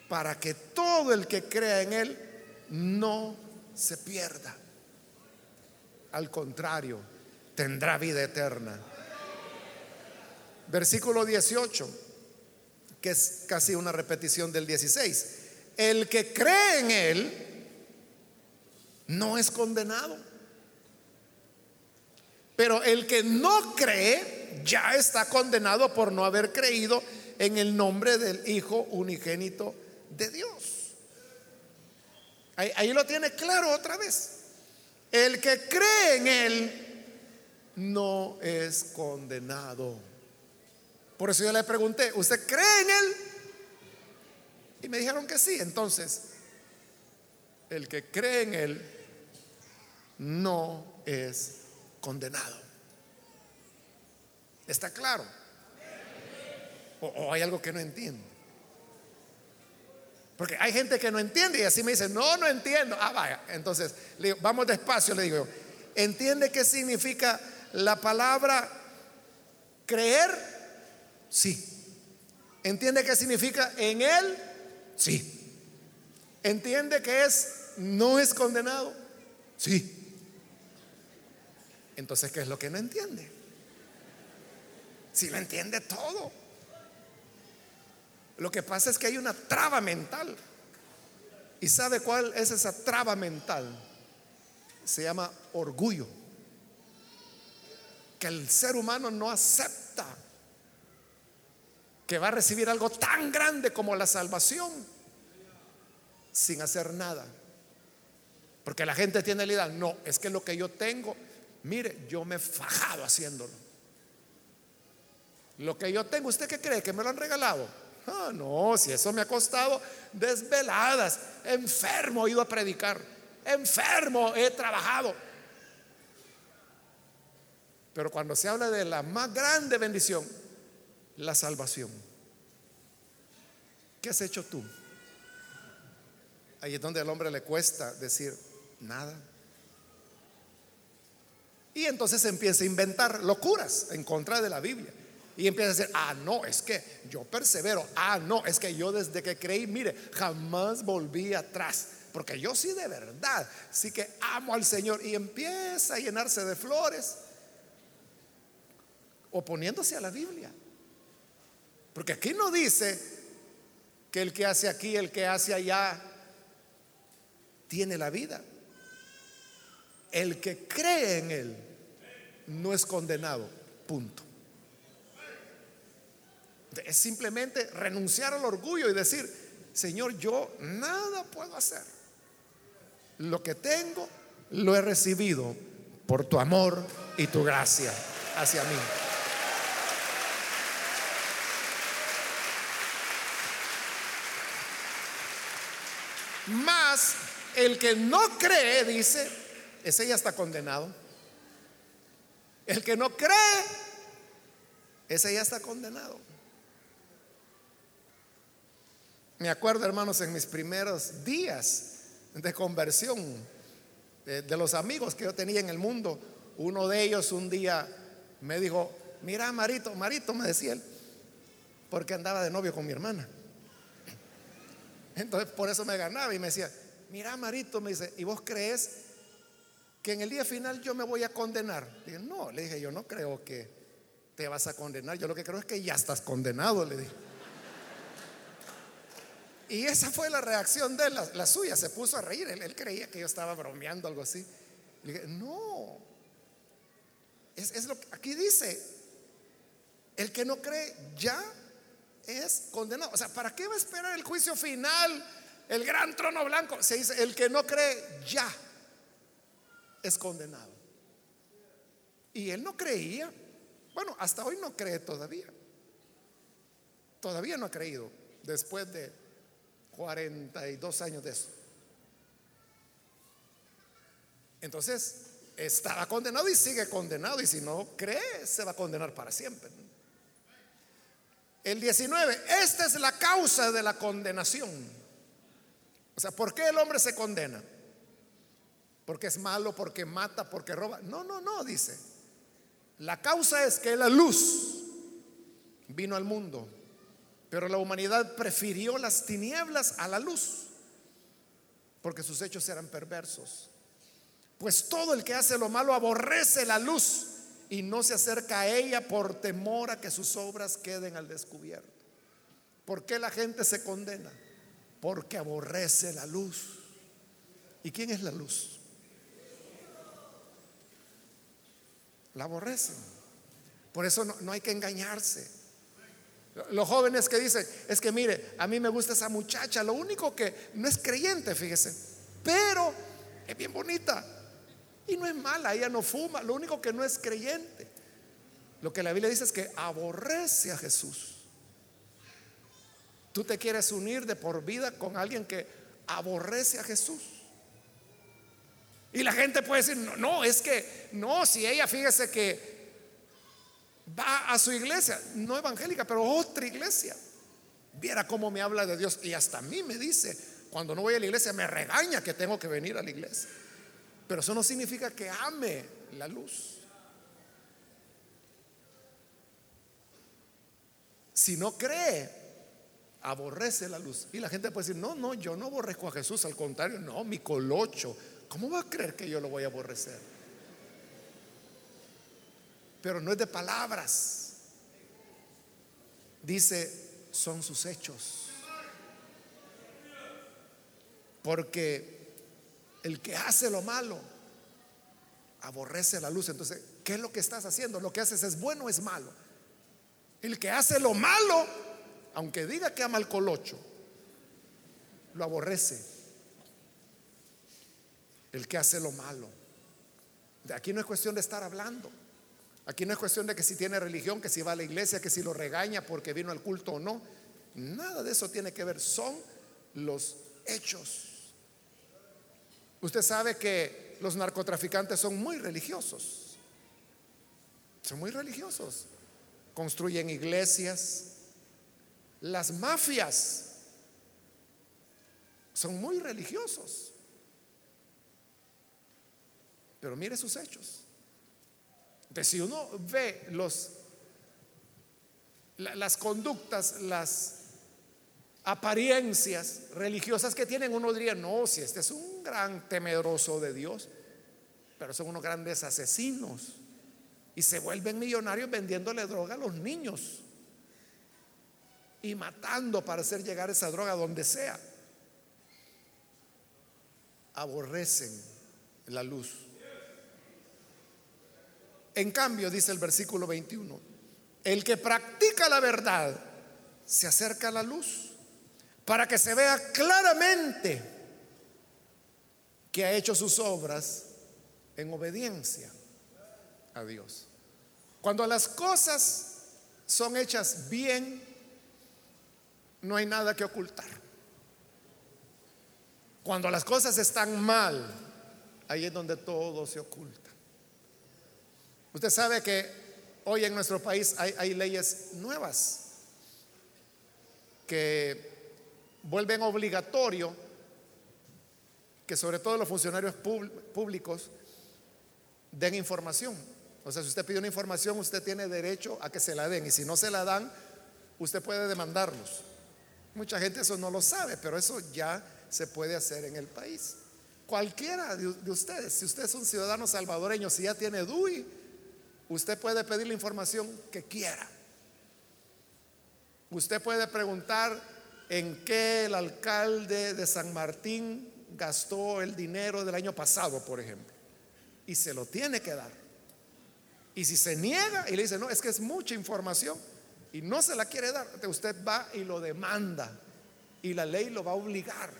Para que todo el que crea en Él no se pierda. Al contrario, tendrá vida eterna. Versículo 18, que es casi una repetición del 16. El que cree en Él no es condenado. Pero el que no cree ya está condenado por no haber creído en el nombre del Hijo unigénito de Dios. Ahí, lo tiene claro otra vez. El que cree en Él no es condenado. Por eso yo le pregunté, ¿usted cree en Él? Y me dijeron que sí. Entonces, el que cree en Él no es condenado. ¿Está claro? O, hay algo que no entiende. Porque hay gente que no entiende y así me dice, no, no entiendo. Ah, vaya. Entonces, vamos despacio, le digo, ¿entiende qué significa la palabra creer? Sí. ¿Entiende qué significa en él? Sí. ¿Entiende que es no es condenado? Sí. Entonces, ¿qué es lo que no entiende? Si lo entiende todo. Lo que pasa es que hay una traba mental. ¿Y sabe cuál es esa traba mental? Se llama orgullo. Que el ser humano no acepta que va a recibir algo tan grande como la salvación sin hacer nada. Porque la gente tiene la idea, no, es que lo que yo tengo Mire, yo me he fajado haciéndolo. Lo que yo tengo, ¿usted qué cree? ¿Que me lo han regalado? Ah, no, si eso me ha costado desveladas, enfermo he ido a predicar, enfermo he trabajado. Pero cuando se habla de la más grande bendición, la salvación, ¿qué has hecho tú? Ahí es donde al hombre le cuesta decir nada. Y entonces empieza a inventar locuras en contra de la Biblia. Y empieza a decir, ah, no, es que yo persevero. Ah, no, es que yo desde que creí, mire, jamás volví atrás. Porque yo sí de verdad, sí que amo al Señor. Y empieza a llenarse de flores, oponiéndose a la Biblia. Porque aquí no dice que el que hace aquí, el que hace allá, tiene la vida. El que cree en Él no es condenado. Punto. Es simplemente renunciar al orgullo y decir, Señor, yo nada puedo hacer. Lo que tengo lo he recibido por tu amor y tu gracia hacia mí. Más el que no cree, dice, ese ya está condenado. El que no cree, ese ya está condenado. Me acuerdo, hermanos, en mis primeros días de conversión, de, de, los amigos que yo tenía en el mundo, uno de ellos un día me dijo, mira, Marito, Marito, me decía él, porque andaba de novio con mi hermana. Entonces por eso me ganaba y me decía, mira Marito, me dice, ¿y vos crees que en el día final yo me voy a condenar? Le dije, no, le dije, yo no creo que te vas a condenar, yo lo que creo es que ya estás condenado, le dije. Y esa fue la reacción de él, la, suya, se puso a reír, él, creía que yo estaba bromeando, algo así. Le dije, no, es, es lo que aquí dice, el que no cree ya es condenado. O sea, ¿para qué va a esperar el juicio final? El gran trono blanco. Se dice, el que no cree ya es condenado. Y él no creía. Bueno, hasta hoy no cree todavía. Todavía no ha creído después de 42 años de eso. Entonces, estaba condenado y sigue condenado. Y si no cree, se va a condenar para siempre. El 19, esta es la causa de la condenación. O sea, ¿por qué el hombre se condena? Porque es malo, porque mata, porque roba. No, no, no, dice. La causa es que la luz vino al mundo, pero la humanidad prefirió las tinieblas a la luz, porque sus hechos eran perversos. Pues todo el que hace lo malo aborrece la luz y no se acerca a ella por temor a que sus obras queden al descubierto. ¿Por qué la gente se condena? Porque aborrece la luz. ¿Y quién es la luz? La aborrecen. Por eso no, no hay que engañarse. Los jóvenes que dicen, es que mire, a mí me gusta esa muchacha, lo único que no es creyente, fíjese, pero es bien bonita. Y no es mala, ella no fuma, lo único que no es creyente. Lo que la Biblia dice es que aborrece a Jesús. Tú te quieres unir de por vida con alguien que aborrece a Jesús. Y la gente puede decir, no, no, es que, no, si ella fíjese que va a su iglesia, no evangélica, pero otra iglesia. Viera cómo me habla de Dios. Y hasta a mí me dice, cuando no voy a la iglesia, me regaña que tengo que venir a la iglesia. Pero eso no significa que ame la luz. Si no cree, aborrece la luz. Y la gente puede decir, no, no, yo no aborrezco a Jesús, al contrario, no, mi colocho. ¿Cómo va a creer que yo lo voy a aborrecer? Pero no es de palabras. Dice, son sus hechos. Porque el que hace lo malo aborrece la luz. Entonces, ¿qué es lo que estás haciendo? Lo que haces es bueno o es malo. El que hace lo malo, aunque diga que ama al colocho, lo aborrece. El que hace lo malo. Aquí no es cuestión de estar hablando. Aquí no es cuestión de que si tiene religión, que si va a la iglesia, que si lo regaña porque vino al culto o no. Nada de eso tiene que ver. Son los hechos. Usted sabe que los narcotraficantes son muy religiosos. Son muy religiosos. Construyen iglesias. Las mafias son muy religiosos. Pero mire sus hechos. Entonces, si uno ve los, las conductas, las apariencias religiosas que tienen, uno diría, no, si este es un gran temeroso de Dios, pero son unos grandes asesinos y se vuelven millonarios vendiéndole droga a los niños. y matando para hacer llegar esa droga donde sea. Aborrecen la luz. En cambio, dice el versículo 21, el que practica la verdad se acerca a la luz para que se vea claramente que ha hecho sus obras en obediencia a Dios. Cuando las cosas son hechas bien, no hay nada que ocultar. Cuando las cosas están mal, ahí es donde todo se oculta. Usted sabe que hoy en nuestro país hay, leyes nuevas que vuelven obligatorio que sobre todo los funcionarios públicos den información. O sea, si usted pide una información, usted tiene derecho a que se la den. Y si no se la dan, usted puede demandarlos. Mucha gente eso no lo sabe, pero eso ya se puede hacer en el país. Cualquiera de, ustedes, si usted es un ciudadano salvadoreño, si ya tiene DUI, usted puede pedir la información que quiera. Usted puede preguntar en qué el alcalde de San Martín gastó el dinero del año pasado, por ejemplo. Y se lo tiene que dar. Y si se niega y le dice, no, es que es mucha información y no se la quiere dar, usted va y lo demanda y la ley lo va a obligar.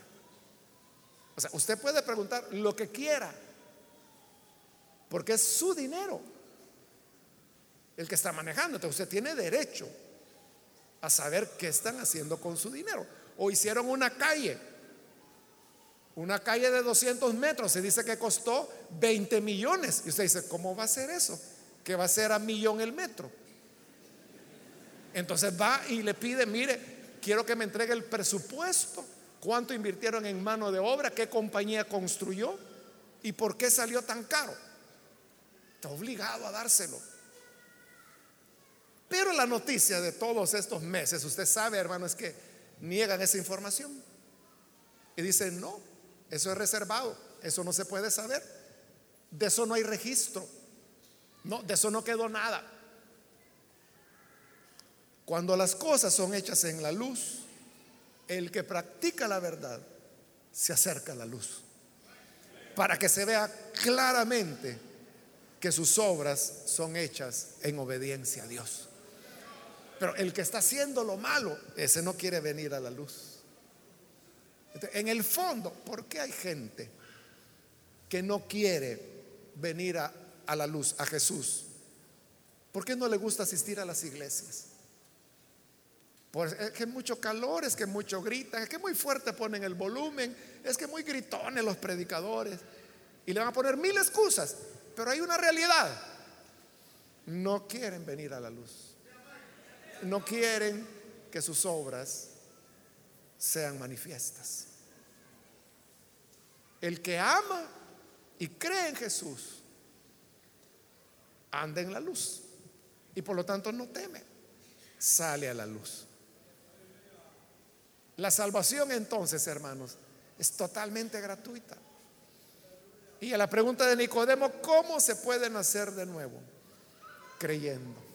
O sea, usted puede preguntar lo que quiera, porque es su dinero el que está manejando. Entonces usted tiene derecho a saber qué están haciendo con su dinero. O hicieron una calle, una calle de 200 metros, se dice que costó 20 millones. Y usted dice, ¿cómo va a ser eso? que va a ser a millón el metro. Entonces va y le pide, mire, quiero que me entregue el presupuesto, cuánto invirtieron en mano de obra, qué compañía construyó y por qué salió tan caro. Está obligado a dárselo. Pero la noticia de todos estos meses, usted sabe, hermano, es que niegan esa información. Y dicen, no, eso es reservado, eso no se puede saber, de eso no hay registro. No, de eso no quedó nada. Cuando las cosas son hechas en la luz, el que practica la verdad se acerca a la luz. Para que se vea claramente que sus obras son hechas en obediencia a Dios. Pero el que está haciendo lo malo, ese no quiere venir a la luz. En el fondo, ¿por qué hay gente que no quiere venir a, a la luz, a Jesús. ¿Por qué no le gusta asistir a las iglesias? Pues es que mucho calor, es que mucho gritan, es que muy fuerte ponen el volumen, es que muy gritones los predicadores. Y le van a poner mil excusas, pero hay una realidad. No quieren venir a la luz. No quieren que sus obras sean manifiestas. El que ama y cree en Jesús anda en la luz y por lo tanto no teme, sale a la luz. La salvación entonces, hermanos, es totalmente gratuita. Y a la pregunta de Nicodemo, ¿cómo se puede nacer de nuevo? Creyendo.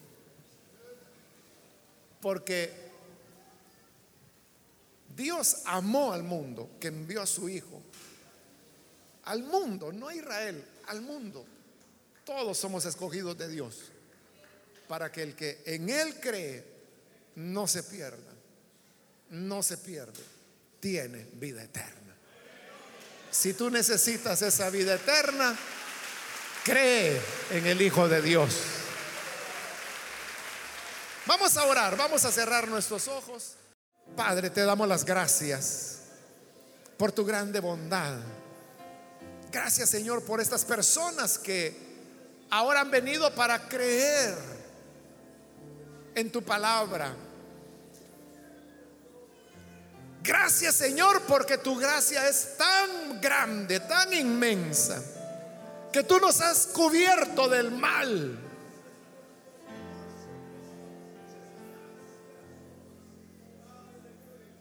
Porque Dios amó al mundo que envió a su Hijo. Al mundo, no a Israel, al mundo. Todos somos escogidos de Dios para que el que en Él cree no se pierda, no se pierde, tiene vida eterna. Si tú necesitas esa vida eterna, cree en el Hijo de Dios. Vamos a orar, vamos a cerrar nuestros ojos. Padre, te damos las gracias por tu grande bondad. Gracias Señor por estas personas que ahora han venido para creer en tu palabra. Gracias Señor porque tu gracia es tan grande, tan inmensa, que tú nos has cubierto del mal.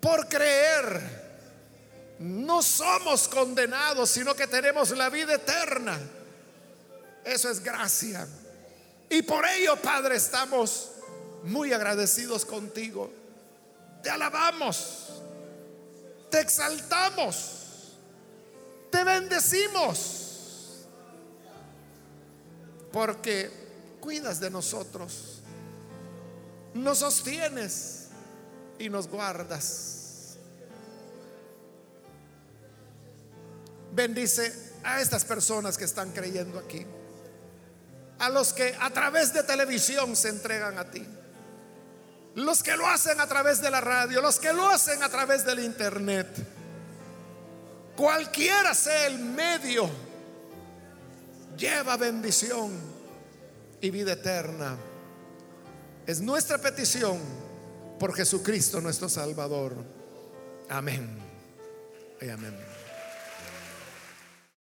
Por creer, no somos condenados, sino que tenemos la vida eterna. Eso es gracia. Y por ello, Padre, estamos muy agradecidos contigo. te alabamos, te exaltamos, te bendecimos, porque cuidas de nosotros, nos sostienes y nos guardas. Bendice a estas personas que están creyendo aquí, a los que a través de televisión se entregan a ti los que lo hacen a través de la radio, los que lo hacen a través del internet, cualquiera sea el medio, lleva bendición y vida eterna. Es nuestra petición por Jesucristo nuestro Salvador. Amén. Y amén.